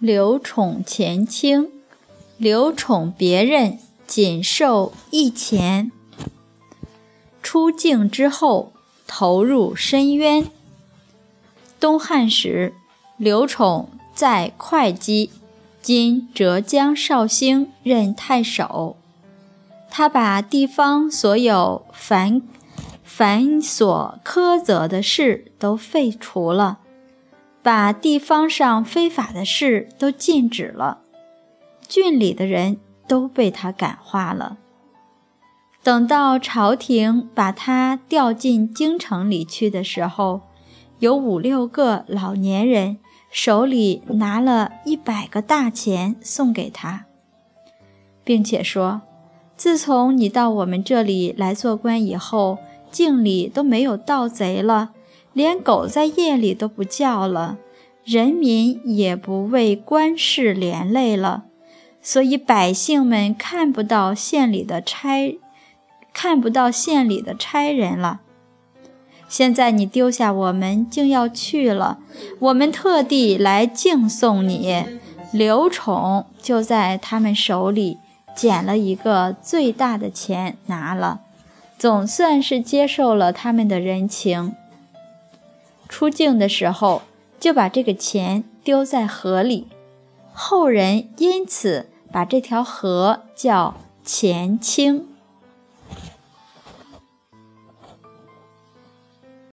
刘宠钱清，刘宠别人仅受一钱。出境之后，投入深渊。东汉时，刘宠在会稽（今浙江绍兴）任太守，他把地方所有繁繁琐苛责的事都废除了。把地方上非法的事都禁止了，郡里的人都被他感化了。等到朝廷把他调进京城里去的时候，有五六个老年人手里拿了一百个大钱送给他，并且说：“自从你到我们这里来做官以后，境里都没有盗贼了。”连狗在夜里都不叫了，人民也不为官事连累了，所以百姓们看不到县里的差，看不到县里的差人了。现在你丢下我们，竟要去了，我们特地来敬送你。刘宠就在他们手里捡了一个最大的钱拿了，总算是接受了他们的人情。出境的时候，就把这个钱丢在河里，后人因此把这条河叫钱清。